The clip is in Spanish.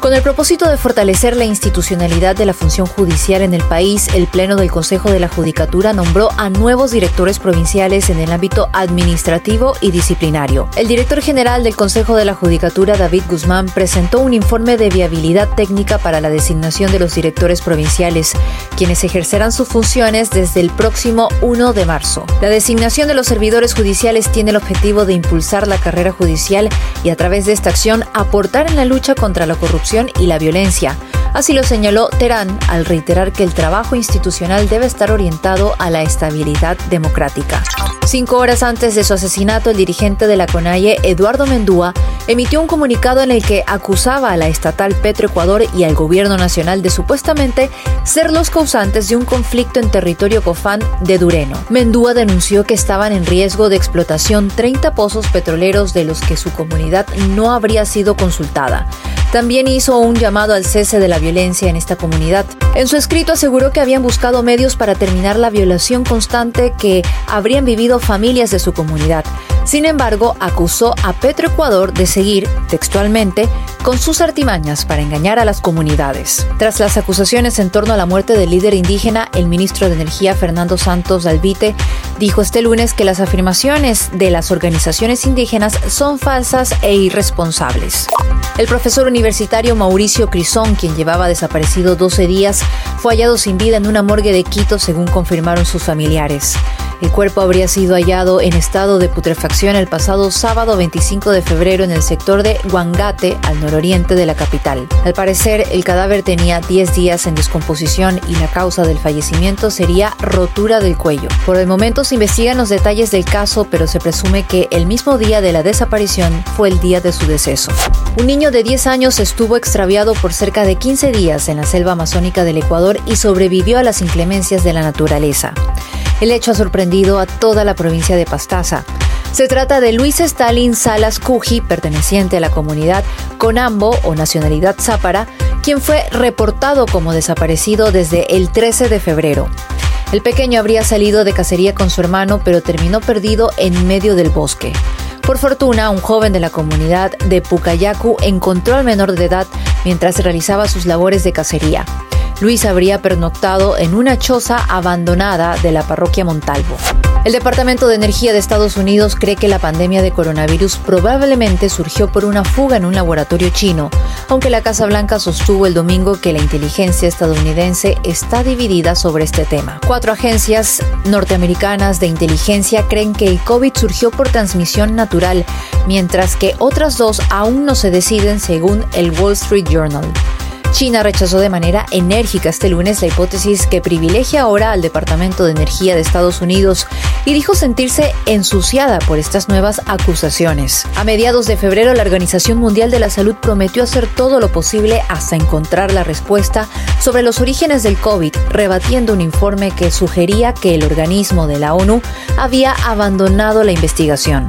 Con el propósito de fortalecer la institucionalidad de la función judicial en el país, el Pleno del Consejo de la Judicatura nombró a nuevos directores provinciales en el ámbito administrativo y disciplinario. El director general del Consejo de la Judicatura, David Guzmán, presentó un informe de viabilidad técnica para la designación de los directores provinciales, quienes ejercerán sus funciones desde el próximo 1 de marzo. La designación de los servidores judiciales tiene el objetivo de impulsar la carrera judicial y a través de esta acción aportar en la lucha contra la corrupción y la violencia. Así lo señaló Terán al reiterar que el trabajo institucional debe estar orientado a la estabilidad democrática. Cinco horas antes de su asesinato, el dirigente de la CONAIE, Eduardo Mendúa, emitió un comunicado en el que acusaba a la estatal Petroecuador y al gobierno nacional de supuestamente ser los causantes de un conflicto en territorio cofán de Dureno. Mendúa denunció que estaban en riesgo de explotación 30 pozos petroleros de los que su comunidad no habría sido consultada. También hizo un llamado al cese de la violencia en esta comunidad. En su escrito aseguró que habían buscado medios para terminar la violación constante que habrían vivido familias de su comunidad. Sin embargo, acusó a Petroecuador de seguir, textualmente, con sus artimañas para engañar a las comunidades. Tras las acusaciones en torno a la muerte del líder indígena, el ministro de Energía Fernando Santos Alvite dijo este lunes que las afirmaciones de las organizaciones indígenas son falsas e irresponsables. El profesor universitario Mauricio Crisón, quien llevaba desaparecido 12 días, fue hallado sin vida en una morgue de Quito, según confirmaron sus familiares. El cuerpo habría sido hallado en estado de putrefacción el pasado sábado 25 de febrero en el sector de Huangate, al nororiente de la capital. Al parecer, el cadáver tenía 10 días en descomposición y la causa del fallecimiento sería rotura del cuello. Por el momento se investigan los detalles del caso, pero se presume que el mismo día de la desaparición fue el día de su deceso. Un niño de 10 años estuvo extraviado por cerca de 15 días en la selva amazónica del Ecuador y sobrevivió a las inclemencias de la naturaleza. El hecho ha sorprendido a toda la provincia de Pastaza. Se trata de Luis Stalin Salas Cuji, perteneciente a la comunidad Conambo o nacionalidad zápara, quien fue reportado como desaparecido desde el 13 de febrero. El pequeño habría salido de cacería con su hermano, pero terminó perdido en medio del bosque. Por fortuna, un joven de la comunidad de Pucayacu encontró al menor de edad mientras realizaba sus labores de cacería. Luis habría pernoctado en una choza abandonada de la parroquia Montalvo. El Departamento de Energía de Estados Unidos cree que la pandemia de coronavirus probablemente surgió por una fuga en un laboratorio chino, aunque la Casa Blanca sostuvo el domingo que la inteligencia estadounidense está dividida sobre este tema. Cuatro agencias norteamericanas de inteligencia creen que el COVID surgió por transmisión natural, mientras que otras dos aún no se deciden según el Wall Street Journal. China rechazó de manera enérgica este lunes la hipótesis que privilegia ahora al Departamento de Energía de Estados Unidos y dijo sentirse ensuciada por estas nuevas acusaciones. A mediados de febrero, la Organización Mundial de la Salud prometió hacer todo lo posible hasta encontrar la respuesta sobre los orígenes del COVID, rebatiendo un informe que sugería que el organismo de la ONU había abandonado la investigación.